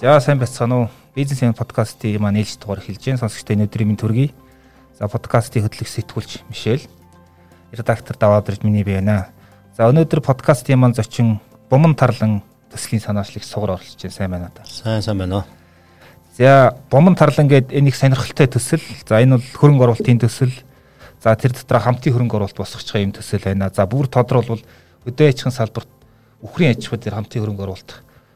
За сайн байцгаана уу. Бизнес юм подкастын маань ээлж дугаар эхэлж байна. Сонсогчдоо өнөөдрийн минь төргий. За подкастын хөтлөх сэтгүүлч Мишель. Редактор даваад ирж миний бие байна. За өнөөдөр подкастын маань зочин Буман Тарлан төслийн санаачлыг сугар оролцож байна. Сайн байна та. Сайн сайн байна уу. За Буман Тарлан гэдэг энэ их сонирхолтой төсөл. За энэ бол хөрөнгө оруулалтын төсөл. За тэр дотор хамтын хөрөнгө оруулалт босгочих юм төсөл байна. За бүр тодорхойлбол өдөө ажихын салбарт үхрийн аж ахуй дээр хамтын хөрөнгө оруулалт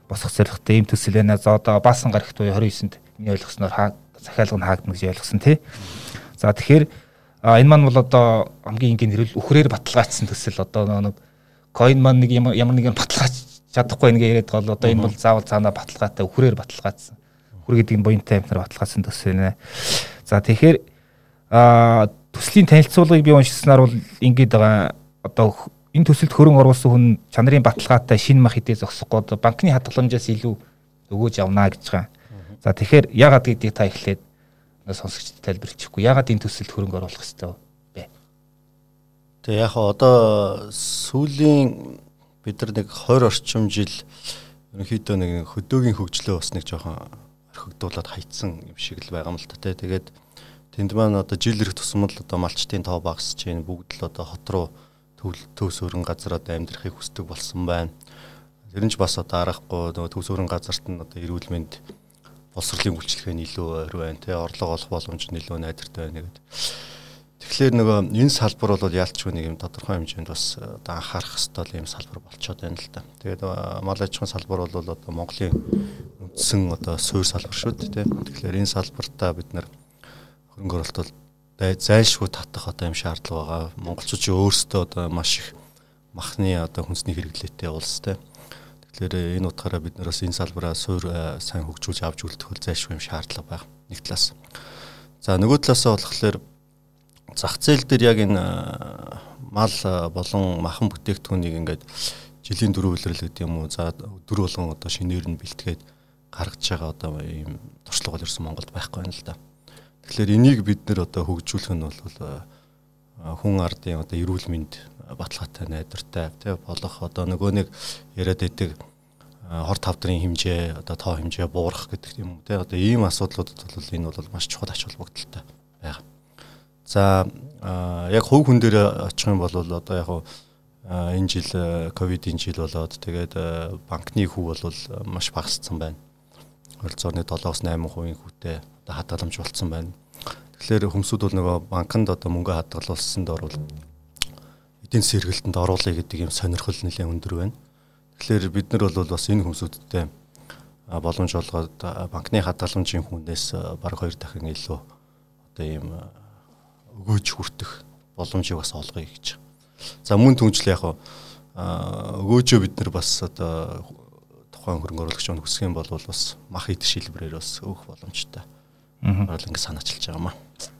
босгох зорилготой ийм төсөл байна. За одоо баасан гарагт буюу 29-нд миний ойлгосноор захиалга нь хаагдана гэж ойлгосон тий. За тэгэхээр энэ маань бол одоо хамгийн энгийн нэрвэл үхрээр баталгаажсан төсөл одоо нэг coin маань нэг ямар нэгэн баталгааж чадахгүй нэг яриад гол одоо энэ бол заавал цаанаа баталгаатай үхрээр баталгаажсан. Үхэр гэдэг нь буянтай амтнаар баталгаажсан төсөл байна. За тэгэхээр а төслийн танилцуулгыг би уншсанаар бол ингэж байгаа одоо энэ төсөлд хөрөнгө оруулсан хүн чанарын баталгаатай шинэ мах хэдий зогсохгүй банкны хадгаламжаас илүү өгөөж явна гэж байгаа. За тэгэхээр ягаад гэдгийг та эхлээд сонсогчдод тайлбарчихгүй. Ягаад энэ төсөлд хөрөнгө оруулах хэрэгтэй вэ? Тэгээ яг одоо сүүлийн бид нар нэг 20 орчим жил ерөнхийдөө нэг хөдөөгийн хөгжлөө бас нэг жоохон орхигдуулаад хайцсан юм шиг л байгаа юм л та. Тэгээд тэнд маань одоо жил ирэх тусмал одоо малчтын тоо багасж чинь бүгд л одоо хот руу төвс өрн газар одоо амьдрахыг хүсдэг болсон байна. Тэр нь ч бас одоо арахгүй нөгөө төвс өрн газарт нь одоо эрүүл мэнд боловсролын үйлчлэгээ илүү ойр байна тий орлого олох боломж нь илүү найдвартай байна гэдэг. Тэгэхээр нөгөө энэ салбар бол яалтчгүй нэг юм тодорхой хэмжээнд бас одоо анхаарах хэвээр ийм салбар болчиход байна л да. Тэгээд мал аж ахуйн салбар бол одоо Монголын үндсэн одоо суурь салбар шүү дээ тий. Тэгэхээр энэ салбартаа бид нар хөрөнгө оруулалт зайлшгүй татах одоо юм шаардлага байгаа. Монголчууд өөрсдөө одоо маш их махны одоо хүнсний хэрэглээтэй улс те. Тэгэхээр энэ утгаараа бид нараас энэ салбараа суур сайн хөгжүүлж авч үлдэх хөл зайлшгүй юм шаардлага байна. Нэг талаас. За нөгөө талаасаа болохоор зах зээл дээр яг энэ мал болон махан бүтээгдэхүүнийг ингээд жилийн дөрөв үйлрэл гэдэг юм уу. За өдөр болгон одоо шинээр нь бэлтгээд гаргаж байгаа одоо ийм туршлага бол ерсэн Монголд байхгүй байна л да. Тэгэхээр энийг бид нэр одоо хөгжүүлэх нь бол хүн ардын одоо эрүүл мэнд баталгаатай найдвартай тий болох одоо нөгөө нэг яриад байдаг хор тавдрын хэмжээ одоо тоо хэмжээ буурах гэдэг юм тий одоо ийм асуудлуудад бол энэ бол маш чухал ач холбогдолтой байгаа. За яг хувь хүн дээр очих юм бол одоо яг энэ жил ковидын жил болоод тэгээд банкны хүү бол маш багассан байна. Ойролцоогны 7-8% хүүтэй одоо хадгаламж болцсон байна. Тэгэхээр хүмүүсүүд бол нөгөө банкнд одоо мөнгө хадгалуулсанд орвол эдийн сэргэлтэнд оруулъя гэдэг юм сонирхол нэлээд өндөр байна. Тэгэхээр бид нар бол бас энэ хүмүүсүүдтэй боломж олгоод банкны хадгаламжийн хүнээс бараг хоёр дахин илүү одоо ийм өгөөж хүртэх боломжийг бас олгоё гэж. За мөн түнжил яг өгөөжөө бид нар бас одоо тухайн хөрөнгө оруулагч хүсэх юм бол бас мах идэх шилбэрээр бас өгөх боломжтой бол ингэ санаачилж байгаа маа.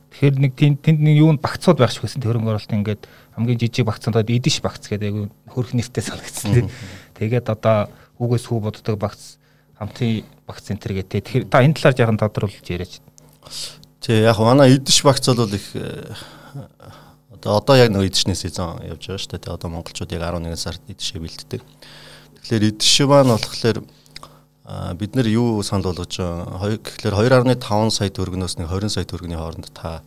Тэгэхээр нэг тэнд нэг юунд багцууд байх шиг байсан хөрөнгө оруулалт ингээд хамгийн жижиг багцуудад эдиш багц гэдэг айгүй хөрх нэртэй санагдсан тийм. Тэгээд одоо хүүгээс хүү боддог багц хамтын багц центр гэдэг. Тэгэхээр та энэ талаар яахан тодруулж яриач. Тий яг манай эдиш багц бол их э, одоо одоо яг нэг эдишнээс эзэн явж байгаа шүү дээ. Одоо монголчууд яг 11 сард эдишээ бэлддэг. Тэгэхээр эдиш маань болохоор бид нар юу санал болгож байгаа гэхээр 2.5 сая төгрөгнөөс нэг 20 сая төгрөгийн хооронд та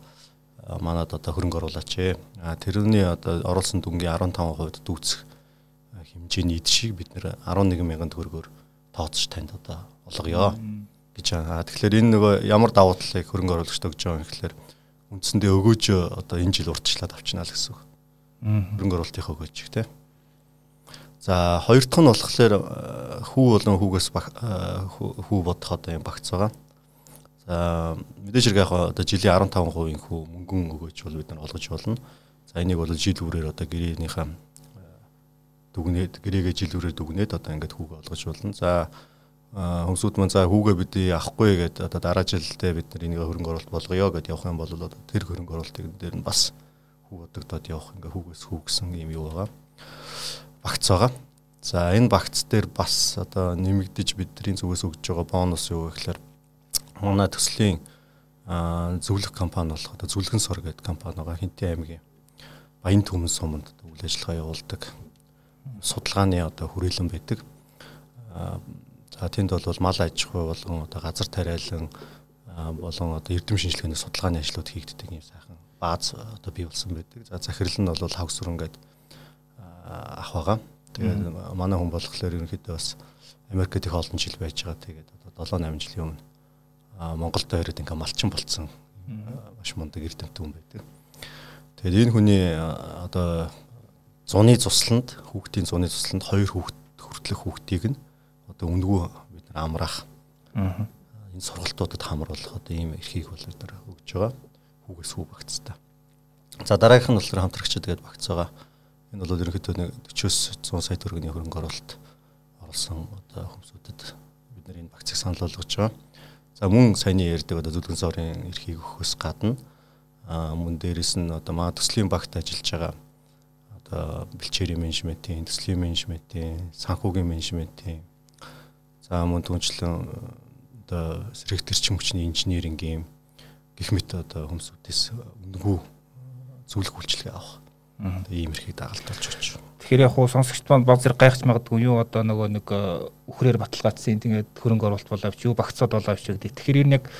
манад одоо хөрөнгө оруулаач ээ. Тэрний одоо оруулсан дүнгийн 15% дүүцэх хэмжээний эдшийг бид нэр 11 мянган төгрөгөөр тооцож танд одоо олгоё гэж байгаа. Тэгэхээр энэ нөгөө ямар давуу талыг хөрөнгө оруулагчд өгж байгаа юм гэхээр үндсэндээ өгөөж одоо энэ жил урдчлаад авчнаа л гэсэн үг. Хөрөнгө оруулалтынхаа өгөөж тийм. За хоёр дахь нь болохоор э, хүү болон хүүгээс э, хүү бодох одоо юм багц байгаа. За мэдээж хэрэг яг одоо жилийн 15% хүү мөнгөн өгөөж бол бид нар олгож болно. За энийг бол жил үрээр одоо гэрээнийхээ э, дүгнээд гэрээгээ жил үрээр дүгнээд одоо ингээд хүүгээ олгож болно. За хүмүүсүүд маань за хүүгээ бид авахгүй гэдэг одоо дараа жилдээ бид нар энийг хөрөнгө оруулалт болгоё гэдээ явах юм бол тэр хөрөнгө оруулалтыг дээр нь бас хүү бодогдоод явах ингээ хүүгээс хүү гэсэн юм юу байгаа багц байгаа. За энэ багц дээр бас одоо нэмэгдэж бидний зүгээс өгж байгаа бонус юу гэхээр манай төслийн зөвлөх компани болох одоо зүлгэн сор гэдэг компани байгаа Хинтээ аймгийн Баян Түмэн суманд үйл ажиллагаа явуулдаг. судалгааны одоо хүрээлэн байдаг. За тэнд бол мал аж ахуй болон одоо газар тариалан болон одоо эрдэм шинжилгээний судалгааны ажлууд хийгддэг юм сайхан бааз одоо бий болсон байдаг. За захирал нь бол хавс сүрэнгээд ах байгаа. Тэгээд манай хүн болохоор ерөнхийдөө бас Америкт их олон жил байж байгаа. Тэгээд одоо 7 8 жилийн өмнө Монголд ирээд ингээ малчин болцсон маш мундаг эрдэмтэн хүн байдаг. Тэгээд энэ хүний одоо зуны цусланд хүүхдийн зуны цусланд хоёр хүүхд хүртэлх хүүхдийг нь одоо үнгүү бид нар амраах. Аа. Энэ сургалтуудад хамруулах одоо ийм эрхийг бол бид нар өгж байгаа. Хүүгээс хүү багцтай. За дараагийнх нь болохоор хамтрагчид тэгээд багц байгаа. Энэ бол ерөнхийдөө нэг 40-с 100 сая төгрөгийн хөрөнгө оруулалт оруулсан одоо хүмүүсүүдэд бид нар энэ багцыг санал болгож байгаа. За мөн саяны ярьдаг одоо зүлгэн сорын эрхийг өгөхөөс гадна мөн дээрэс нь одоо маа төслийн багт ажиллаж байгаа одоо бэлчээрийн менежментийн, төслийн менежментийн, санхүүгийн менежментийн за мөн түнчлэн одоо сэрэгтэрч хүчний инженерингийн гих мэт одоо хүмүүсүүдээс үндгүү зөвлөх үйлчлэгээ авах. Одоо ийм эрхийг дагалт болж очив. Тэгэхээр яг хуу сонсогчд маань баг зэрэг гайхаж магадгүй юу одоо нөгөө нэг үхрээр баталгаажсан тэгээд хөрөнгө оруулалт боловч юу багцаад боловч гэдэг. Тэгэхээр энэ яг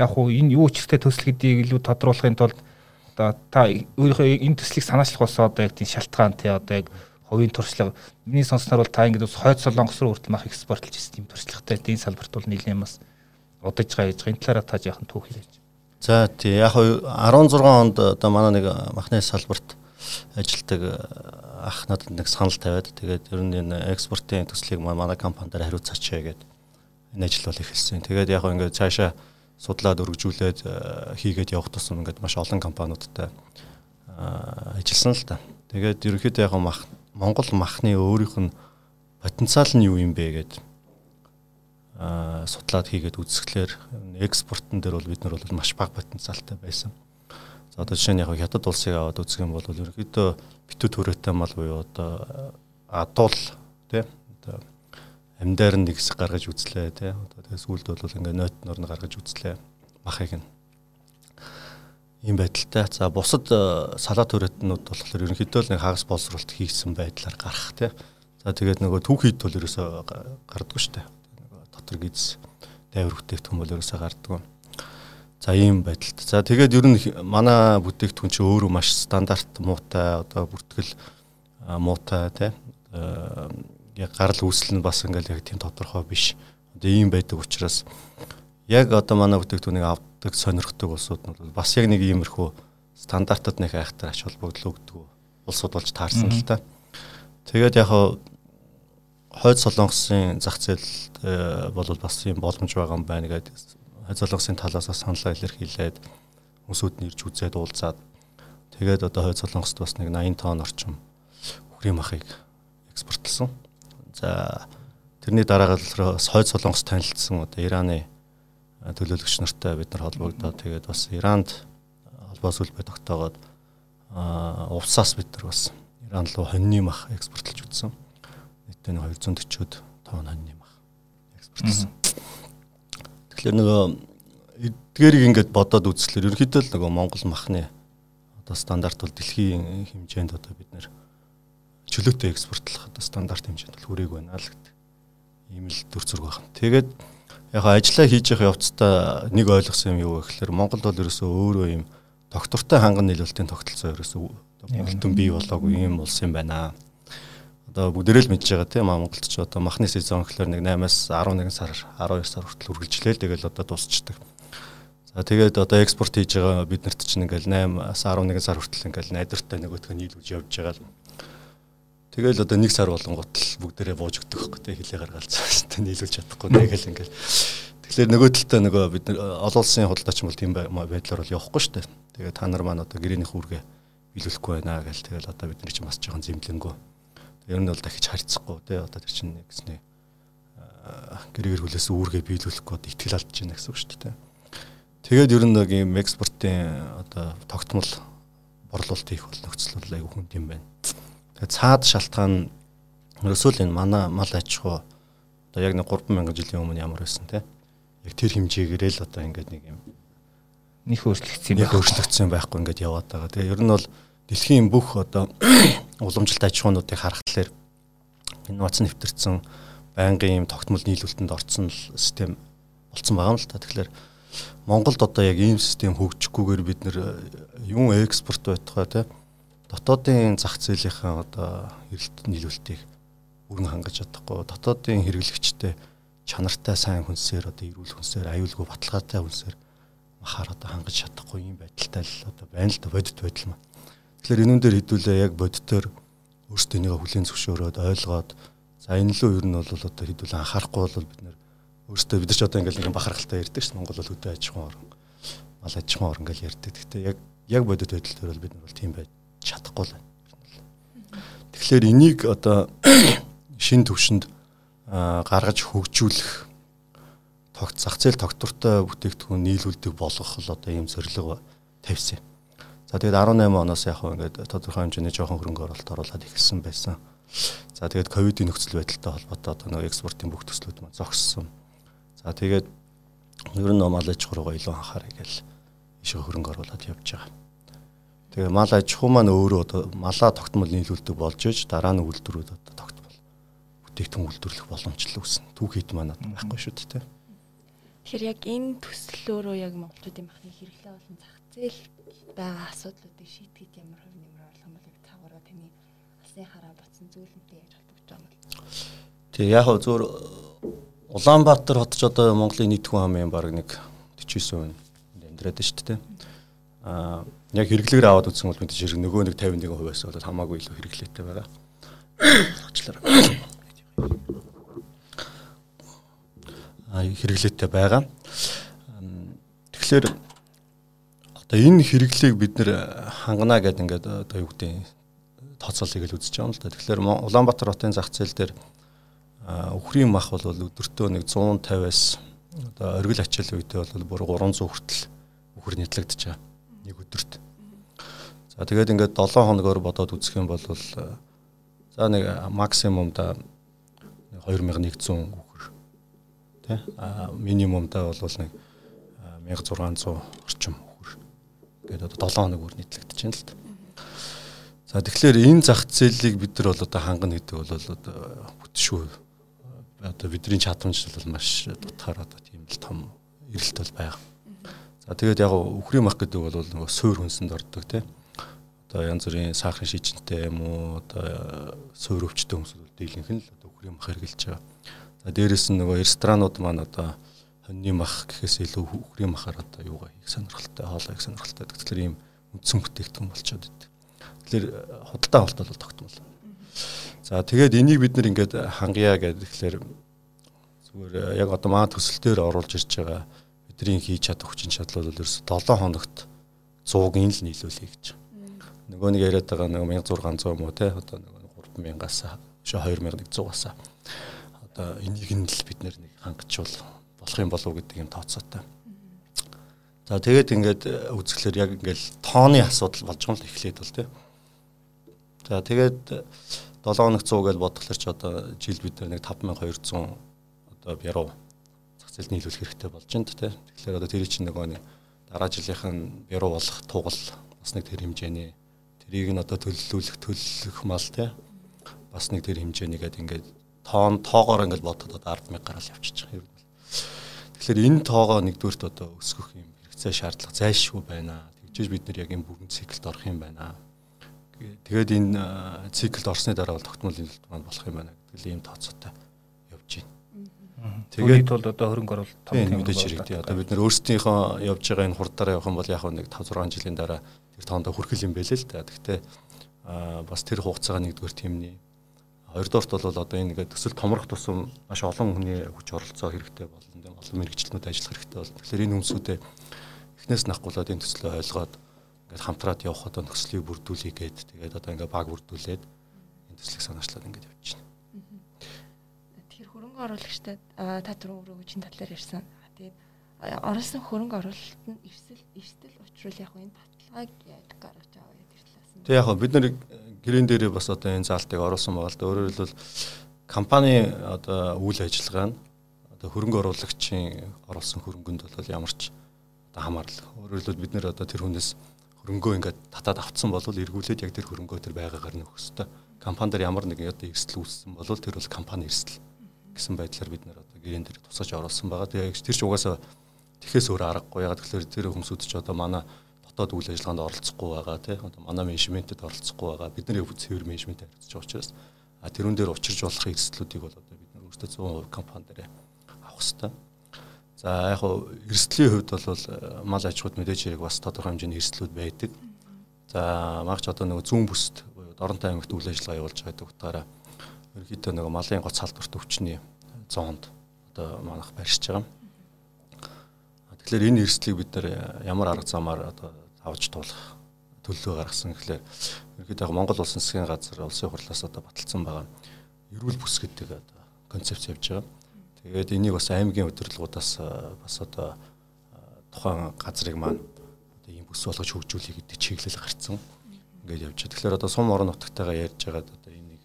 яг хуу энэ юу учиртай төсөл гэдгийг илүү тодруулахын тулд одоо та өөрийнхөө энэ төслийг санаачлах болсон одоо яг тийм шалтгаан тий одоо яг хувийн туршлага миний сонсноор бол та ингэж бас хойд солонгос руу хүртэл мах экспортлж ирсэн тийм туршлагатай тийм салбарт бол нэлээд бас удаж байгаа гэж энэ талаараа та яахан түүх хэлж. За тий яг 16 онд одоо манай нэг махны салбарт ажилдаг ах надад нэг санал тавиад тэгээд ер нь энэ экспортын төслийг манай компанидаар хариуцаач гэдэг энэ ажил бол эхэлсэн. Тэгээд яг ингээд цаашаа судлаад өргөжүүлээд э, хийгээд явах тусам ингээд маш олон компаниудтай ажилласан л та. Тэгээд ерөнхийдөө яг мах Монгол махны өөрийнх нь потенциал нь юу юм бэ гэдэг а судлаад хийгээд үзсгэлээр экспортын дээр бол бид нар бол маш бага потенциалтай байсан. За одоо жишээ нь яг хятад улсыг аваад үзэх юм бол ерөнхийдөө битүү төрөөтэй мал буюу одоо адуул тий одоо амьдаар нэг хэсэг гаргаж үзлээ тий одоо тэгээс үлд бол ингээ нойт нор нь гаргаж үзлээ махыг нь ийм байдалтай. За бусад салаа төрөтнүүд болохоор ерөнхийдөө л нэг хагас боловсруулалт хийсэн байдлаар гарах тий. За тэгээд нөгөө түүхийд бол ерөөсөө гардаггүй шүү дээ. Нөгөө дотор гиз дайвар бүтээгдэхүүн бол ерөөсөө гардаггүй. За ийм байдалд. За тэгээд ер нь манай бүтээгдэхүүн чинь өөрөө маш стандарт муутай одоо бүртгэл муутай тий. Яг гарал үүсэл нь бас ингээл яг тийм тодорхой биш. Одоо ийм байдаг учраас яг одоо манай бүтээгдэхүүнийг авдаг сонирхдаг улсууд нь бас яг нэг иймэрхүү стандартад нэг айхтар ач холбогдол өгдөг улсууд болж таарсан л та. Тэгээд яг хойд солонгосын зах зээл бол бас юм боломж байгаа юм байна гэдэг хойцолгосын талаас саналаа илэрхийлээд хүмүүсүүд нэрж үзээд уулзаад тэгээд одоо хойцолгост бас нэг 80 тонн орчим үхрийн махыг экспортлсон. За тэрний дараагаар бас хойд солонгос танилцсан одоо Ираны төлөөлөгч нартай бид нар холбогдоод тэгээд бас Иранд холбоо сүлбэ тогтоогоод увсаас бид нар бас Иран руу хоньны мах экспортлж үзсэн. Нийтдээ 240-од тонн хоньны мах экспортлсон. Тэгэхээр нөгөө эдгээрийг ингээд бодоод үзслээр ерөнхийдөө л нөгөө Монгол махны одоо стандарт бол дэлхийн хэмжээнд одоо бид нэр чөлөөтэй экспортлох одоо стандарт хэмжээнд бол хүрээг байна л гэдэг. Ийм л төр зураг байна. Тэгээд яг ажиллаа хийж явах явцдаа нэг ойлгосон юм юу вэ гэхээр Монгол бол ерөөсөө өөрөө ийм доктортой ханган нийлүүлэлтийн тогтолцоо ерөөсөө бүтэн бий болоогүй юм улс юм байна одоо бүгдээрээ л мэдж байгаа тийм Монголд ч одоо махны сезон гэхэлэр нэг 8-аас 11 сар 12 сар хүртэл үргэлжлээл тэгэл одоо дуусчдаг. За тэгээд одоо экспорт хийж байгаа бид нарт чинь ингээл 8-аас 11 сар хүртэл ингээл найдвартай нөгөөтгөө нийлүүлж явж байгаа л. Тэгэл одоо нэг сар болонгот л бүгдээрээ бууж өгдөг хөхгүй тийм хилээ гаргалцсан нийлүүлж чадахгүй тэгэл ингээл Тэгэхээр нөгөө талдаа нөгөө бид олон улсын худалдаач бол тийм байдлаар бол явахгүй шүү дээ. Тэгээд та нар маань одоо гэрээнийх үүргээ биелүүлэхгүй байна гэл тэгэл одоо бид нар чинь бас жоохон зэмлэнгөө Ер нь бол дахиж харьцахгүй тий одоо тэр чинь нэгснээ гэрээр хүлээс үүргээ биелүүлэх гээд итгэл алдаж байна гэсэн үг шүү дээ. Тэгээд ер нь нэг юм экспортын одоо тогтмол борлуулалт хийх бол нөхцөл бол айгүй хүнд юм байна. Тэгээд цаад шалтгаан ерөөсөө л энэ манай мал аж ахуй одоо яг нэг 3000 жилийн өмнө ямар байсан те. Яг тэр хэмжээгээр л одоо ингээд нэг юм нөх өөрчлөгдсөн юм байх өөрчлөгдсөн байхгүй ингээд яваад байгаа. Тэгээ ер нь бол дэлхийн бүх одоо уламжлалт аж ахуйнуудыг харахад инновац нэвтэрсэн байнгын юм тогтмол нийлүүлэлтэнд орцсон систем болцсон байгаа юм л та. Тэгэхээр Монголд одоо яг ийм систем хөгжихгүйгээр бид нэр юун экспорт байтугай те дотоодын зах зээлийнхаа одоо эрэлт нийлүүлэлтийг бүрэн хангаж чадахгүй дотоодын хэрэглэгчтэй чанартай сайн хүнсээр одоо эрүүл хүнсээр аюулгүй баталгаатай хүнсээр махаар одоо хангаж чадахгүй юм байдалтай л одоо байна л да бодит байдал маань. Тэгэхээр энүүн дээр хэдүүлээ яг бодитоор өөрсдөө хүлийн зөвшөөрөөд ойлгоод за энэ лөө ер нь бол одоо хэдүүлээ анхаарахгүй бол бид нэр өөртөө бид нар ч одоо ингээл нэг бахархалтай ярьдаг шин Монгол бол хөдөө аж ахуйн орн мал аж ахуйн орн ингээл ярьдаг. Гэхдээ яг яг бодит байдал дээр бол бид нар бол тийм байж чадахгүй л байна. Тэгэхээр энийг одоо шин төвшөнд гаргаж хөгжүүлэх тогт зах зээл тогтвортой бүтээгдэхүүн нийлүүлдэг болгох л одоо ийм зорилго тавьсан юм. За тэгээд 18 оноос яг ингээд тодорхой хэмжээний жоохон хөрөнгө оруулалт оруулаад эхэлсэн байсан. За тэгээд ковидын нөхцөл байдалтай холбоотой одоо нэг экспортын бүх төслүүд маань зогссон. За тэгээд ер нь мал аж ахуй руугаа илүү анхаарай гэл ишээ хөрөнгө оруулаад явж байгаа. Тэгээ мал аж ахуй маань өөрөө малаа тогтмол нийлүүлдэг болж иж дараа нь үйлдвэрүүд одоо тогтмол бүтээгдэхүүн үйлдвэрлэх боломжтой үүснэ. Түүхийд маань одоо байхгүй шүү дээ. Тэгэхээр яг энэ төслөөрөө яг монголчуудын махны хэрэглээ болон зах зээл байгаа асуудлуудыг шийдэхэд ямар хувь нэмэр болох юм бол яг цаагаараа таны алсын хараа батсан зүйлэнтэй яаж холбогдож байгаа юм? Тэг яг хөө зөөр Улаанбаатар хот ч одоо Монголын нийт хүн амын баг нэг 49% амьдраад байна шүү дээ. Аа яг хэрэглэгээр аваад үзсэн бол мэдээж хэрэг нөгөө нэг 51%-аас болоод хамаагүй илүү хэрэглээтэй байгаа. Очлоо хэрэглээтэй байгаа. Тэгэхээр одоо энэ хэрэглээг бид нэр хангана гэдэг ингээд одоо юу гэдэг тооцоолыг л үзэж байгаа юм л да. Тэгэхээр Улаанбаатар хотын зах зээл дээр өхрийн мах бол өдөртөө нэг 150-аас одоо оргил ачаал үедээ бол бүр 300 хүртэл өхөр нэтлэгдэж байгаа нэг өдөрт. За тэгээд ингээд 7 хоногоор бодоод үзэх юм бол за нэг максимум да 2100 тий минимумдаа бол нэг 1600 орчим гэдэг одоо 7 хоног бүр нийтлэгдэж байна л та. За тэгэхээр энэ зах зээлийг бид нар бол одоо хангана гэдэг бол одоо бүтшүү одоо бидний чадамж бол маш дутгаар одоо тийм л том эрэлт бол байгаа. За тэгээд яг өхрийн мах гэдэг бол нөгөө суур хүнсэнд ордог тий. Одоо янз бүрийн сахарын шижинтэй юм уу одоо суур өвчтөй хүмүүсүүд дийлэнх нь л одоо өхрийн мах хэрглэж байгаа. За дээрэс нь нөгөө ресторанууд маань одоо хоньны мах гэхээс илүү хүүхрийн махаар одоо юугаа их сонирхолтой хоолой их сонирхолтой. Тэгэхээр ийм үндсэн бүтээгдэхүүн болчиход идэв. Тэгэхээр э, худалдаа авалт бол тогтмол. За тэгээд энийг бид нэр ингээд хангая гэдэг тэгэхээр зүгээр э, яг одоо маа төсөлтөөр оруулж ирж байгаа бидний хийж чадах хүчин чадал бол ерөөс 7 хоногт 100-ыг л нийлүүлэе гэж. Нөгөө нэг яриад байгаа нэг 1600 муу те одоо нөгөө 3000-аас шо 2100-аас одоо энийг нь л бид нэг хангачвал болох юм болов гэдэг юм тооцоотой. За тэгээд ингээд э, үзэхлээр яг ингээл тооны асуудал болж байгаа юм л эхлээд бол тий. За тэгээд 7 хоног 100 гэж бодглохлоор ч одоо жил бид нэг 5200 одоо бяруу зах зээлд нийлүүлэх хэрэгтэй болж байна тий. Тэгэхээр одоо тэр чинь нөгөө нэг дараа жилийнх нь бяруу болох тугал бас нэг тэр хэмжээний тэрийг нь одоо төлөвлөх төлөх мал тий. Бас нэг тэр хэмжээнийгээд ингээд тоон тоогоор ингээд бодоход одоо 100000 гараал явчихж байгаа. Тэгэхээр энэ тоогоо нэгдүгürt одоо өсгөх юм хэрэгцээ шаардлага зайлшгүй байна. Тэгжээж бид нар яг энэ бүгэн циклд орох юм байна. Тэгээд энэ циклд орсны дараа бол тогтмол нөлөөлт маань болох юм байна гэдэг ийм тооцоотой явж байна. Тэгээд бол одоо хөрөнгө оруулалт том юм мэдээж хэрэгтэй. Одоо бид нар өөрсдийнхөө явж байгаа энэ хурдаараа явах юм бол яг нэг 5 6 жилийн дараа тэр тоондоо хүрхэл юм бэлээ л да. Гэхдээ бас тэр хугацаага нэгдүгээр тиймний Хоёрдуурт бол одоо энэ ингээд төсөл томрох тусам маш олон хүний хүч оролцоо хэрэгтэй болно. Олон мэрэгчлэнүүд ажиллах хэрэгтэй болно. Тэгэхээр энэ хүмүүсүүдээ эхнээс нахгуулаад энэ төслөө ойлгоод ингээд хамтраад явах одоо нөхцөлийг бүрдүүлэе гээд тэгээд одоо ингээд баг бүрдүүлээд энэ төслийг санаачлаад ингээд явж байна. Тэгэхээр хөрөнгө оруулагчтай та түрүү өөрөө хүчин талаар ярьсан. Тэгээд оролцсон хөрөнгө оруулалт нь эрсэл эрсдэл учруул яг энэ баталгааг яаж гаргаж аваа гэдэг талаас нь. Тэг яг бид нар гэрэн дээрээ бас одоо энэ заалтыг оруулсан байгаа л да. Өөрөөр хэлбэл компани одоо үйл ажиллагаа нь одоо хөрөнгө оруулагчийн оруулсан хөрөнгөнд бол ямар ч одоо хамаарлаа. Өөрөөр хэлбэл бид нэр одоо тэр хүнээс хөрөнгөө ингээд татаад авцсан бол эргүүлээд яг тэр хөрөнгөө тэр байгаагаар нь өгөх хэрэгтэй компани дээр ямар нэгэн одоо эрсдэл үүссэн бол тэр бол компани эрсдэл гэсэн байдлаар бид нэр одоо гэрэн дээр тусгаж оруулсан байгаа. Тэгээ тэр ч угаасаа тэхээс өөр аргагүй. Яг тэгэхээр тэр хүмүүсүүд ч одоо манай дотоод үйл ажиллагаанд оролцохгүй байгаа тий. Одоо манай менежментэд оролцохгүй байгаа. Бид нар цэвэр менежмент харилцаж байгаа учраас а тэрүүн дээр учирч болох эрсдлүүдийг бол одоо бид нар өөрсдөө 100% компани дээр авах хэрэгтэй. За яг хуу эрсдлийн хувьд бол мал аж ахуйд мэдээж хэрэг бас тодорхой хэмжээний эрсдлүүд байдаг. За магч одоо нөгөө зүүн бүст Доронтой аймагт үйл ажиллагаа явуулж байгаа утгаараа ерөнхийдөө нөгөө малын гоц халдварт өвчний зоонд одоо манах барьж байгаа. Тэгэхээр энэ эрсдлийг бид нар ямар арга замаар одоо авч туулах төлөвлөгөө гаргасан гэхлээр ерөнхийдөө Монгол улсын засгийн газар улсын хурлаас одоо баталсан байгаа эрүүл бүс гэдэг одоо концепц явж байгаа. Тэгээд энийг бас аймгийн удирдлагуудаас бас одоо тухайн газрыг маань одоо ийм бүс болгож хөгжүүлэх гэдэг чиглэл гарцсан ингээд явж байгаа. Тэгэхээр одоо сум орон нутгатайгаа ярьж байгаад одоо энийг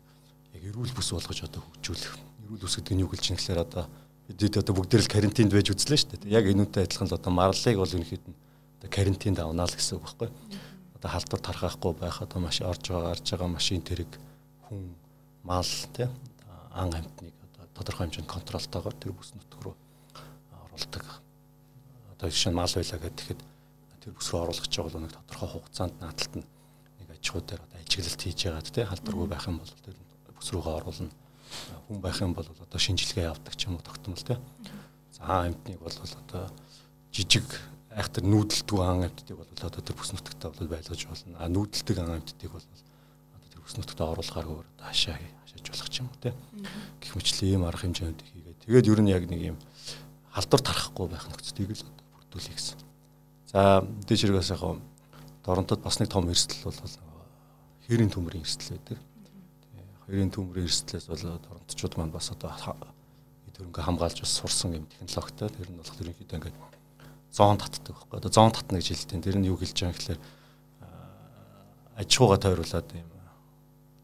яг эрүүл бүс болгож одоо хөгжүүлэх. Эрүүл бүс гэдэг нь юу гэлж юм гэхээр одоо бид одоо бүгдээр л карантинд байж үзлээ шүү дээ. Яг энүүтэй адилхан л одоо марлыг бол ерөнхийд нь одоо карантинд авнаа л гэсэн үг байхгүй. Одоо халдвар тархахгүй байх одоо маш орж байгаа гарч байгаа машин тэрэг хүн мал тий ан амьтныг одоо тодорхой хэмжээнд контролтойгоор тэр бүс нутг руу оруулдаг. Одоо жишээ нь мал байлаа гэхэд тэр бүс рүү оруулах гэж байгаа нэг тодорхой хугацаанд наадталт нь аж ахуй дээр одоо ажиглалт хийж яагаад те халдваргүй байх юм бол тэр бүс рүүгээ оруулна. Хүн байх юм бол одоо шинжилгээ явдаг ч юм уу тогтмол те. За амтныг бол одоо жижиг айхтар нүүдэлдгүй ан амьтдыг бол одоо тэр бүс нутагтаа бол байлгаж болно. А нүүдэлдэг ан амьтдыг бол одоо тэр бүс нутагтаа оруулахаар өөр хашаа хашааж болох ч юм уу те. Гэх мэтлээ ийм арга хэмжээнд хийгээд тэгээд ер нь яг нэг ийм халдвар тарахгүй байх нөхцөлийг л одоо бүрдүүлэх гэсэн. За дээш хэрэгээс яг Торонтод бас нэг том эрсдэл бол хэрийн төмөрийн эрсдэл байдаг. Хэрийн төмөрийн эрсдлээс бол торонтчууд маань бас одоо төрөнгө хамгаалж бас сурсан юм технологитой. Тэр нь болохоор ерөнхийдөө ингээд зоон татдаг байхгүй. Одоо зоон татна гэж хэлдэг. Тэр нь юу хэлж байгаа юм гэхээр аж ахуйгаа тойруулаад юм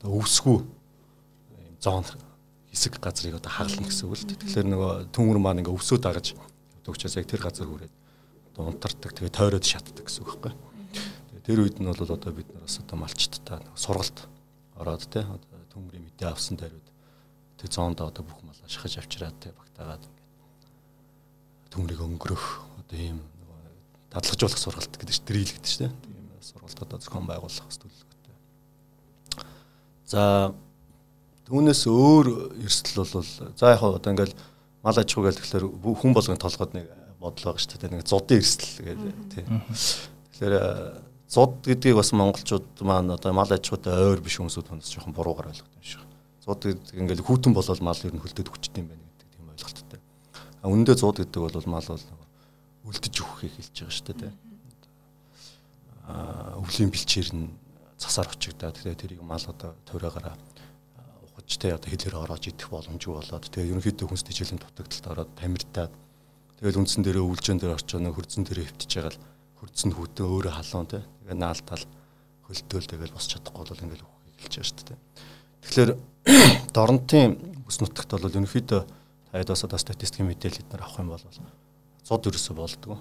одоо өвсгүү юм зоон хэсэг газрыг одоо хагална гэсэн үг л. Тэгэхээр нөгөө төмөр маань ингээ өвсөө дагаж өгчөөс яг тэр газар хүрээд одоо унтардаг. Тэгээ тойроод шатдаг гэсэн үг байхгүй тэр үед нь бол одоо бид нар бас одоо малчттай сургалт ороод те одоо төмрийн мэдээ авсан даруйд тэр зоондоо одоо бүх мал шахаж авчираад те багтаагаад ингээд төмрийг өнгөрөх одоо ийм дадлагжуулах сургалт гэдэг чинь гэдэг чинь тийм сургалт одоо зохион байгуулах хэвээр төлөвлөгөөтэй. За түүнээс өөр эрсдэл бол за яг одоо ингээл мал аж ахуй гэж тэгэхээр хүн болгон толгойд нэг бодол байгаа дээ. Нэг зодын эрсдэл гэдэг тийм. Тэгэхээр зуд гэдгийг бас монголчууд маань одоо мал аж ахуйтай ойр биш хүмүүсүүд бас жоохон буруугаар ойлгодог юм шиг. Зуд гэдэг ингээл хүүтэн болол мал ер нь хөлдөд хүчтэй юм байна гэдэг тийм ойлголттой. А үнэндээ зуд гэдэг бол мал бол үлдэж өгөхийг хэлж байгаа шүү дээ. А өвлийн бэлчээр нь цасаар очигдаад тэгээ тэрийг мал одоо тойрогоороо ухаж тэ одоо хэлээр ороож идэх боломжгүй болоод тэгээ ерөнхийдөө хүнс тэжээлийн дутагдалд ороод тамиртаад тэгэл үндсэн дээрээ өвлжэн дээр орчоо хөрдсөн дээрээ хөвтөж байгаа л хөрдсөн хүүтэн өөрөө халуун те тэгээ наалтал хөлтөөл тэгэл босч чадахгүй бол ингээл үхэх эхэлж байгаа шүү дээ. Тэгэхээр дорнтын бүс нутагт бол ерөнхийдөө таяд бас одоо статистикийн мэдээлэл эднэр авах юм бол зод ерөөсө болдгоо.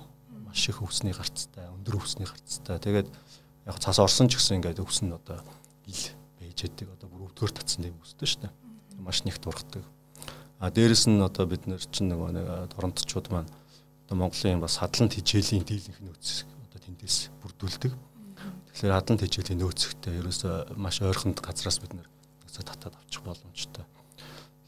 Маш их өвсний гарцтай, өндөр өвсний гарцтай. Тэгээд яг цас орсон ч гэсэн ингээд өвс нь одоо ил байж яадаг одоо бүр өвдгөр татсан юм өсдөө шүү дээ. Маш нэгт ургадаг. А дээрэс нь одоо бид нар чинь нөгөө нэг доронтчууд маань одоо Монголын бас хадлан хичээлийн дийлэнх нөөц тэндээс бүрдүүлдэг. Тэгэхээр хадлан тэжээлийн нөөцөгтэй ерөөсөө маш ойрхонд газраас бид нэр татаад авчих боломжтой.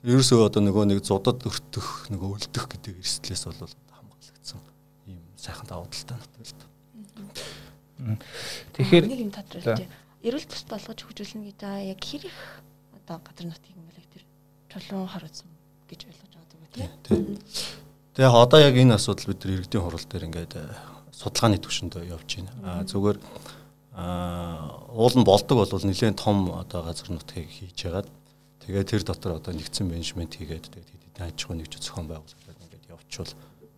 Ерөөсөө одоо нөгөө нэг зудад өртөх, нөгөө өлдөх гэдэг эрсдлээс бол хамгаалагдсан ийм сайхан давуу талтай нөтөл. Тэгэхээр нэг юм тодруулж эрүүл бус болгож хөгжүүлнэ гэдэг яг хэрэг одоо газар нутгийн юм байна тэр чулуун харуулсан гэж ойлгож байгаа даа тийм. Тэгээ одоо яг энэ асуудал бид нар иргэдийн хурал дээр ингээд судалгааны түвшинд явж байна. А зүгээр уул нь болдог бол нэлээд том одоо газар нутгийг хийж ягаад тэгээд тэр дотор одоо нэгдсэн менежмент хийгээд тэгээд хэдийн аж ахуй нэгж зохион байгуулалт ингээд явуучвал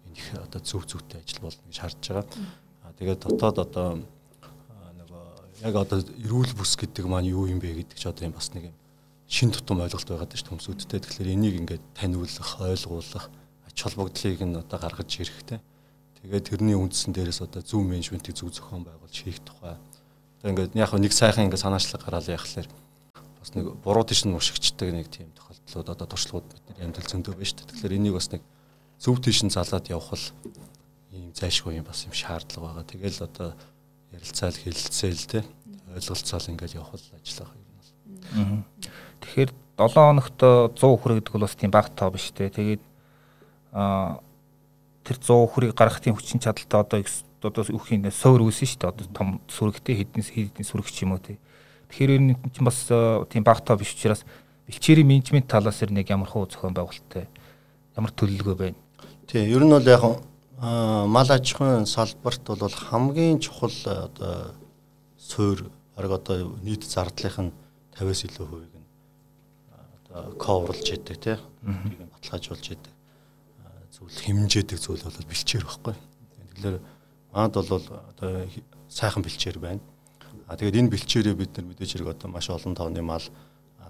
энэ их одоо зөв зөвтэй ажил болно гэж харж байгаа. Тэгээд дотоод одоо нөгөө яг одоо эрүүл бүс гэдэг маань юу юм бэ гэдэг ч одоо юм бас нэг юм шин тутам ойлголт байгаад шүү хүмүүсүүдтэй. Тэгэхээр энийг ингээд таниулах, ойлгуулах, ач холбогдлыг нь одоо гаргаж ирэхтэй. Тэгээд тэрний үндсэн дээрээс одоо зөв менежментийг зөв зохион байгуулж хийх тухай. Ингээд яг нэг сайхан ингээд санаачлаг гараал яхахлаар бас нэг буруу тийш нь ушигчдаг нэг тийм тохиолдлууд одоо туршлагууд бидний амьдрал зөндөө байна шүү дээ. Тэгэхээр энийг бас нэг зөв тийш нь залаад явах бол ийм зайшгүй юм бас юм шаардлага байгаа. Тэгэл одоо ярилцаал хэлэлцээл те ойлголцоол ингээд явах бол ажиллах юм бол. Тэгэхээр 7 хоногт 100 хүрээ гэдэг бол бас тийм бага тоо биш те. Тэгээд тэр 100 хүрийг гаргах тийм хүчин чадалтай одоо одоо үхийн суур үүсэн шүү дээ. Одоо том сүрэгтэй хэднээс хэдний сүрэгч юм уу те. Тэгэхээр нь чинь бас тийм бага тоо биш учраас бэлчээрийн менежмент талаас ер нэг ямар хуу зохион байгуулалттай ямар төлөвлөгөө байна. Тийм ер нь бол яг мал аж ахуйн салбарт бол хамгийн чухал одоо суур баг одоо нийт зардлынх нь 50-аас илүү хувийг нь одоо коврлж яадаг тийм баталгаажуулж яадаг зүйл хэмжээдэг зүйл бол бэлчээр байхгүй. Тэгэхээр маад бол одоо сайхан бэлчээр байна. А тэгээд энэ бэлчээрээ бид нар мэдээж хэрэг одоо маш олон тооны мал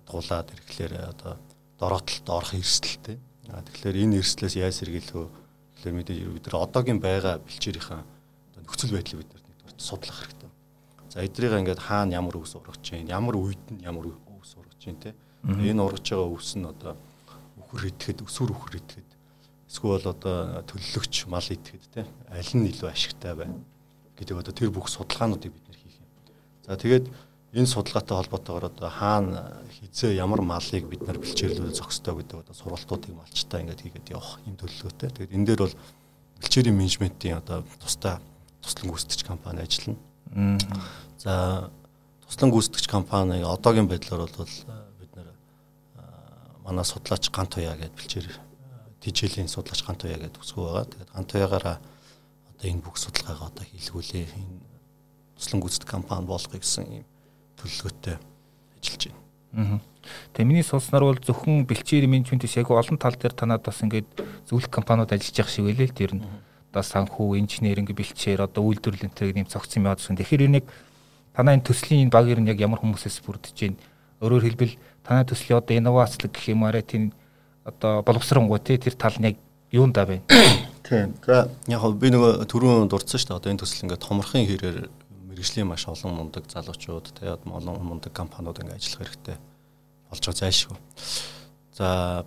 дуулаад ирэхлээр одоо дороотолд орох эрсдэлтэй. А тэгэхээр энэ эрсдлээс яаж сэргийлэх вэ? Тэгэхээр мэдээж бид нар одоогийн байгаа бэлчээрийнхаа одоо нөхцөл байдлыг бид нар нэгдүгээр судлах хэрэгтэй. За эдрийг ингээд хаана ямар өвс ургаж чинь, ямар үед нь ямар өвс ургаж чинь те. Энэ ургаж байгаа өвс нь одоо үхэр идэхэд, өсвөр үхэр идэхэд эсвэл одоо төлөлөгч мал идэхэд те аль нь илүү ашигтай байна гэдэг одоо тэр бүх судалгаануудыг бид нэр хийх юм. За тэгээд энэ судалгаатай холбоотойгоор одоо хаана хизээ ямар малыг бид нар бэлчээрлүүл зохистой гэдэг одоо сургалтуудыг малчтай ингээд хийгээд явах юм төлөвлөгөөтэй. Тэгээд энэ дээр бол бэлчээрийн менежментийн одоо тусдаа туслан гүйцэтгэж компани ажиллана. За туслан гүйцэтгэж компани одоогийн байдлаар бол бид нэр манай судлаач гант туяа гэдээ бэлчээр хичээлийн судлаач гант туяа гэдэг үсгүү байгаа. Тэгээд гант туяагаараа одоо энэ бүх судалгаагаа одоо хийлгүүлээ. Энэ туслан гүйцэтгэх компани болгоё гэсэн юм төлөвлөгөөтэй ажиллаж байна. Тэгээ миний сонсноор бол зөвхөн бэлчээр менежментээс яг олон тал дээр танад бас ингээд зөвлөх компаниуд ажиллаж явах шиг байлээ л тэр нь. Одоо санхүү, инженеринг, бэлчээр одоо үйлдвэрлэл энэ юм цогцсон юм яадсан. Тэгэхээр энийг танаа энэ төслийн энэ багийнх нь яг ямар хүмүүсээс бүрдэж байна? Өөрөөр хэлбэл танаа төслийн одоо инновацлог гэх юм арай тийм одоо боловсронгуй тий тэр тал нь яг юунда байна. Тийм. За яг би нөгөө түрүүн дурдсан шүү дээ. Одоо энэ төсөл ингээд томорхон хэрээр мэрэгжлийн маш олон мундаг залуучууд тий олон мундаг компаниуд ингээд ажиллах хэрэгтэй болж байгаа зайшгүй. За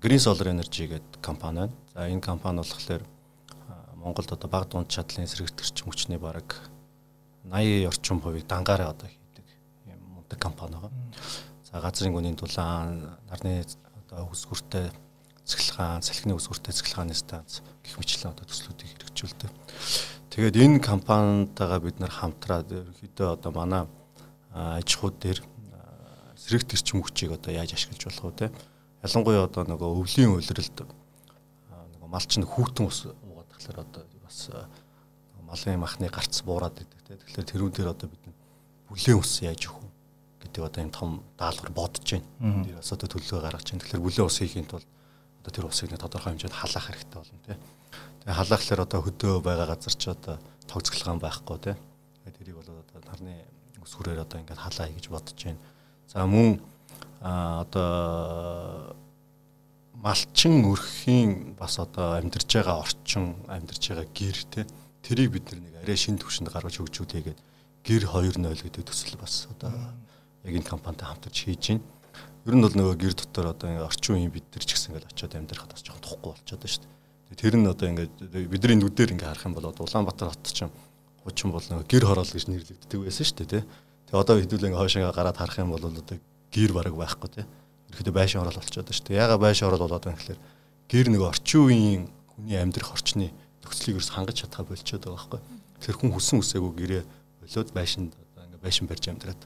Green Solar Energy гэдэг компани байна. За энэ компани болохоор Монголд одоо баг дунд чадлын сэргэгдэгч хүчний бараг 80 орчим хувийг дангаараа одоо хийдэг юм мундаг компани байгаа. За газрын гүний дулаан, нарны одоо өсгөртэй цэглэгаан, салхины өсгөртэй цэглэгааны станц гэх мэтлэн одоо төслүүдийг хэрэгжүүлдэг. Тэгээд энэ компанитайгаа бид нар хамтраад ерөнхийдөө одоо манай аж ахуй дээр сэрэг төрчим хүчийг одоо яаж ашиглаж болох вэ те. Ялангуяа одоо нөгөө өвлийн уйлралд нөгөө малч нь хүүтэн ус уугаад тэгэхээр одоо бас малын махны гарц буураад идэг те. Тэгэхээр тэрүүн дээр одоо бид бүлээн ус яаж өгөх гэдэг одоо юм том даалгавар бодож байна. Тэр бас одоо төлөвлөгөө гаргаж байна. Тэгэхээр бүлээн ус хийхийн тулд одоо тэр усыг нэг тодорхой хэмжээнд халаах хэрэгтэй болно тий. Тэгээ халаахлаар одоо хөдөө байгаа газар ч одоо тогтцолгоон байхгүй тий. Тэрийг бол одоо нарны өсгөрөөр одоо ингээд халаа гэж бодож байна. За мөн а одоо малчин өрхийн бас одоо амьдарч байгаа орчин амьдарч байгаа гэр тий тэрийг бид нэг арай шин төвшөнд гаргаж хөгжүүлээгээд гэр 2.0 гэдэг төсөл бас одоо яг энэ компанитай хамтарч хийж байна. Ер нь бол нөгөө гэр дотор одоо ингээ орчин үеийн бид нар ч гэсэн ингээл очиод амьдрахад бас жоохон тухгүй болчиход байна шүү дээ. Тэр нь одоо ингээ бидний нүдээр ингээ харах юм бол Улаанбаатар хот чинь хучин бол нөгөө гэр хороол гэж нэрлэгддэг байсан шүү дээ. Тэгээ одоо хэдүүл ингээ хойшоо гараад харах юм бол одоо гэр бараг байхгүй тий. Ерөөдөө байшин хороол болчиход байна шүү дээ. Яга байшин хороол болоод байна гэхээр гэр нөгөө орчин үеийн хүний амьдрах орчны нөхцөлийг ерөөс хангаж чадхаа болчиход байгаа байхгүй. Тэр хүн хүсэн үсээгүй гэрээ болоод байшинд одоо ингээ байшин барьж амьдраад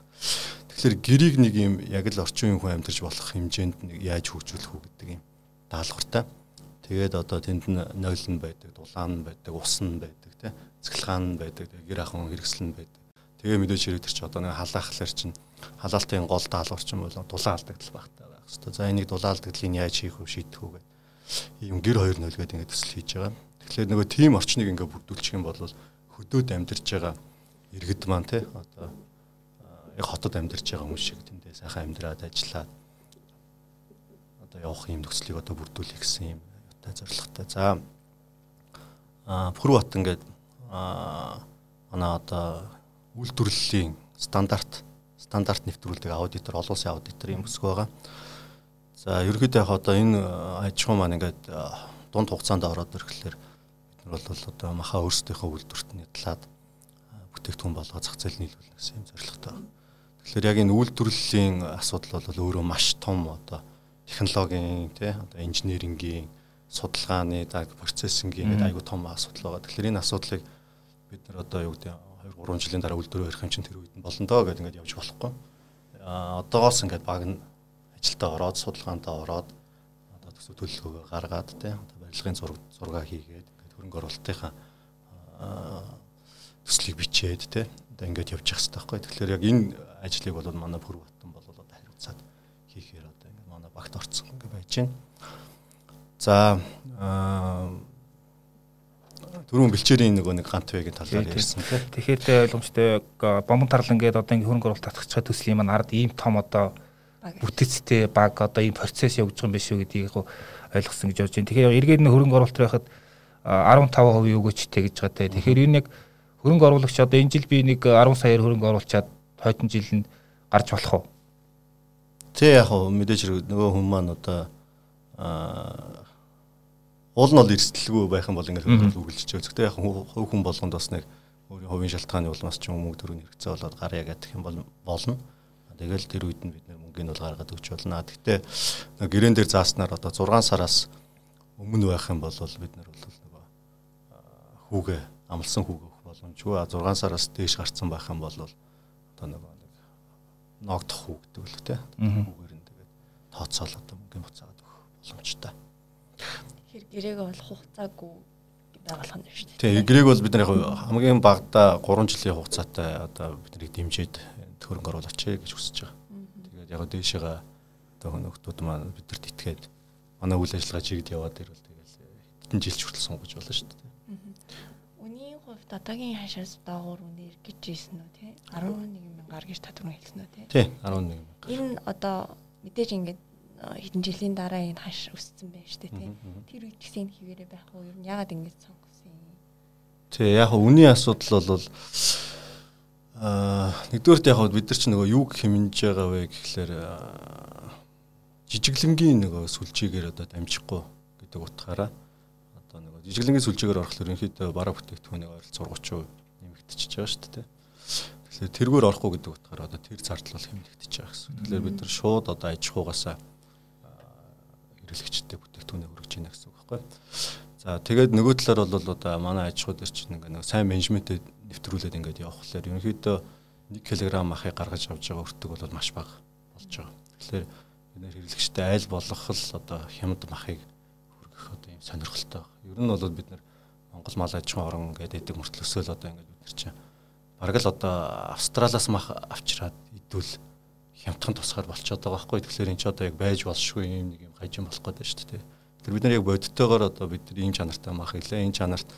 Тэгэхээр гэрийг нэг юм яг л орчин үеийн хүн амьдарч болох хэмжээнд нэг яаж хөгжүүлэх үү гэдэг юм даалгавартай. Тэгээд одоо тэнд нь нойл нь байдаг, дулаан нь байдаг, ус нь байдаг, тий. Цэглэгаан нь байдаг, гэр ахын хэрэгсэл нь байдаг. Тэгээ мэдээж хэрэг төр чи одоо нэг халаахлаар чинь халаалтын гол даалгавар чинь бол дулаан алдагдал багтаа байх хэвээр. За энийг дулаан алдагдлыг яаж хийх вэ шийдэх үү гэдэг ийм гэр хоёр нөлгөөд ингэ төсөл хийж байгаа. Тэгэхээр нөгөө тим орчныг ингэ бүрдүүлчих юм бол хөдөөд амьдарч байгаа иргэд маань тий одоо яг хотод амьдарч байгаа хүмүүс шиг тэндээ сайхан амьдраад ажиллаад одоо явах юм нөхцөлийг одоо бүрдүүлэх гэсэн юм юутай зорилготой. За а Пүрбат ингээд а манай одоо үйлдвэрлэлийн стандарт стандарт нэвтрүүлдэг аудитор, олон улсын аудитор юм өсгөө байгаа. За ерөнхийдөө яг одоо энэ аж ахуй маань ингээд дунд хугацаанд ороод ирэхлээр бид нар бол одоо маха өөрсдийнхөө үйлдвэрт нь талаад бүтээгдэхүүн болгоо зах зээл нийлүүлнэ гэсэн юм зорилготой. Тэгэхээр яг энэ үйлдвэрлэлийн асуудал бол өөрөө маш том одоо технологийн тий одоо инженерингийн судалгааны за процессингийн гэдэг айгүй том асуудал байгаа. Тэгэхээр энэ асуудлыг бид нар одоо юу гэдэг 2 3 жилийн дараа үйлдвэрөө ярих юм чинь тэр үед нь болно доо гэдэг ингээд явж болохгүй. А одоогоос ингээд баг нь ажилдаа ороод судалгаандаа ороод одоо төсөв төлөвлөгөөгөө гаргаад тий одоо барилгын зураг зураг хийгээд ингээд хөрөнгө оруулалтынхаа төслийг бичээд тий одоо ингээд явж явах хэрэгтэй байхгүй. Тэгэхээр яг энэ ажлыг бол манай Пүрв Батан бол одоо хариуцаад хийхээр одоо ингээд манай багт орцсон ингээд байж байна. За дөрвөн бэлчээрийн нөгөө нэг гант байгийн талаар ярьсан тийм. Тэгэхээр тэ ойлгомжтой бомбон тарлан гэдэг одоо ингээ хөрөнгө оруулалт татгах төслийн маань ард ийм том одоо бүтээцтэй баг одоо ийм процесс явагдаж байгаа юм биш үү гэдгийг ойлгосон гэж бодож байна. Тэгэхээр эргээд нэг хөрөнгө оруулалт байхад 15% өгөөчтэй гэж байгаа те. Тэгэхээр энэ яг хөрөнгө оруулагч одоо энэ жил би нэг 10 саяар хөрөнгө оруулчаад хойдон жил нь гарч болох уу? Тэ яг хөө мэдээж нөгөө хүн маань одоо аа уул нь бол эрсдэлгүй байх юм бол ингээд хөнгөлөг үгэлжиж байгаа. Гэхдээ яг хувь хүн болгонд бас нэг өөрийн хувийн шалтгааны улмаас ч юм уу төрөний хэрэгцээ болоод гарья гэх юм бол болно. Тэгэл тэр үед нь бид нэр мөнгөний бол гаргаад өгч болно. Гэхдээ гэрээн дээр зааснаар одоо 6 сараас өмнө байх юм бол бид нар бол нөгөө хүүгээ амлсан хүүгээ өгөх боломжгүй. 6 сараас дээш гарцсан байх юм бол одоо нөгөө нэг ногдох хүү гэдэг л те. Хүүгээр нь тэгээд тооцоол одоо мөнгөний буцаагаад өгөх боломжтой. Тэгэхээр гэрээг бол хугацаагүй байгуулах нь шүү дээ. Тийм, гэрээг бол бид нар яг хамгийн багадаа 3 жилийн хугацаатай одоо биднийг дэмжиж хөрөнгө оруулаач гэж хүсэж байгаа. Тэгээд яг дээшээгээ одоо нөхдүүд маань бидэрт итгээд манай үйл ажиллагаа чигд яваад ирвэл тэгэл хэдэн жил ч хүртэл сунгаж болно шүү дээ. Одоогийн хашаас доогуур үнээр гэж ийсэн үү те 11 мянгаар гэж та түрүү хэлсэн үү те. Тий 11 мянгаар. Энэ одоо мэдээж ингээд хэдэн жилийн дараа энэ хаш өссөн байна шүү дээ тий. Тэр үед гэсэн хിവэрэ байх уу? Ер нь ягаад ингэж сонгосон юм? Тий, яг үний асуудал бол аа нэгдүгээрт яг бид нар ч нөгөө юг хэмнэж байгаа вэ гэхлээр жижиглэнгийн нөгөө сүлжээгээр одоо дамжихгүй гэдэг утгаараа одоо нөгөө жижиглэнгийн сүлжээгээр орохлоор ерөнхийдөө бараа бүтээгдэхүүнийг ойрол 6 30% нэмэгдчихэж байгаа шүү дээ. Тэгэхээр тэргээр орохгүй гэдэг утгаараа одоо тэр зардал бол хэмнэгдэж байгаа гэсэн. Тэгэхээр бид нар шууд одоо аж ахуйгаасаа хэрэглэгчтэй бүтээгдэхүүнээ хүргэж байна гэсэн үг байхгүй. За тэгээд нөгөө талаар бол одоо манай аж ахуй дээр чинь ингээ нэг сайн менежментэд нэвтрүүлээд ингээд явхлаар ерөнхийдөө 1 кг махыг гаргаж авч байгаа өртөг бол маш бага болж байгаа. Тэгэхээр бид нэр хэрэглэгчтэй айл болох л одоо хямд махыг сонирхолтой байна. Ер нь бол бид нар Монгол мал аж ахуйн орон гэдэг мөртлөсөөл одоо ингээд бид нар чинь бараг л одоо Австралиас мах авчираад идвэл хямдхан тусгаар болчиход байгаа байхгүй. Тэгэхээр эн чи одоо яг байж болшгүй юм нэг юм хажим болох гэдэг шүү дээ. Тэр бид нар яг бодиттойгоор одоо бид нар ийм чанартай мах хэлээ. Энэ чанарт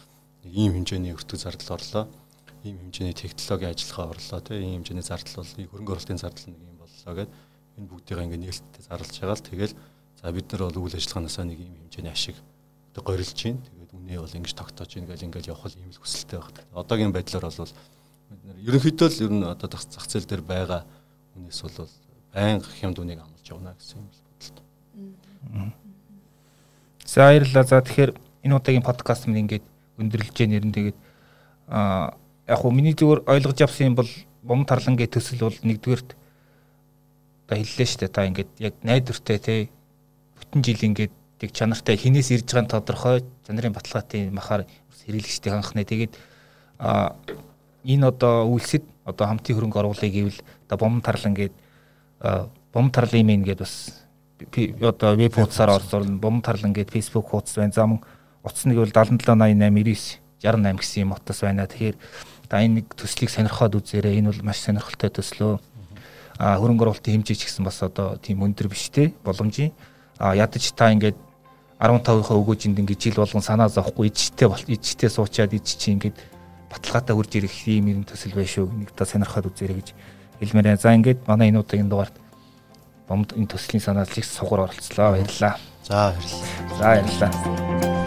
ийм хэмжээний өртөг зардал орлоо. Ийм хэмжээний технологийн ажиллагаа орлоо тийм ийм хэмжээний зардал бол хөрөнгө оруулалтын зардал нэг юм боллоо гэд энэ бүгдийг ингээ нээлттэй зарлж байгаа л тэгэл за бид нар бол үйл ажиллагаанасаа нэг ийм хэмжээний ашиг одоо горилж чинь тэгээд үнэ бол ингэж тогтоож ийн гэл ингээл явах юм л хүсэлтэй байна. Одоогийн байдлаар бол бид нар ерөнхийдөө л ер нь одоо зах зээл дээр байгаа Үнээс бол байнга хямд үнийг амлаж явна гэсэн юм бодолтой. За баярлалаа. За тэгэхээр энэ удаагийн подкаст минь ингээд өндөрлөж нэрэн тэгээд а яг хуу миний зүгээр ойлгож авсан юм бол бом тарлангийн төсөл бол нэгдүгээрт та хэллээ шүү дээ. Та ингээд яг найдвартай те бүтэн жил ингээд тэг чанартай хинээс ирж байгаа нь тодорхой чанарын баталгаатай махаар хэрэглэгчтэй ханхнаа. Тэгээд а энэ одоо үйлсэд одоо хамтын хөрөнгө оруулалтыг гэвэл одоо бом тарлан гээд бом тарлын мэн гээд бас одоо веб хуудасаар орсон бом тарлан гээд Facebook хуудас байна. За мөн утас нэг бол 7788 99 68 гэсэн юм утас байна. Тэгэхээр та энэ нэг төслийг сонирхоод үзээрэй. Энэ бол маш сонирхолтой төслөө. А хөрөнгө оруулалтын хэмжээ ч гэсэн бас одоо тийм өндөр биш те боломжийн. А ядаж та ингээд 15% өгөөжинд ингээд жил болгон санаа зовхгүй ижтэй бол ижтэй суучаад иж чи ингээд баталгаатай хурж ирэх юм юм төсөл байх шүү. Нэг та сонирхоод үзээрэй гэж хэлмээр байна. За ингээд манай энэ удаагийн дугаарт бомд энэ төслийн санааллыг сугар оролцлоо. Баярлалаа. За баярлалаа. За баярлалаа.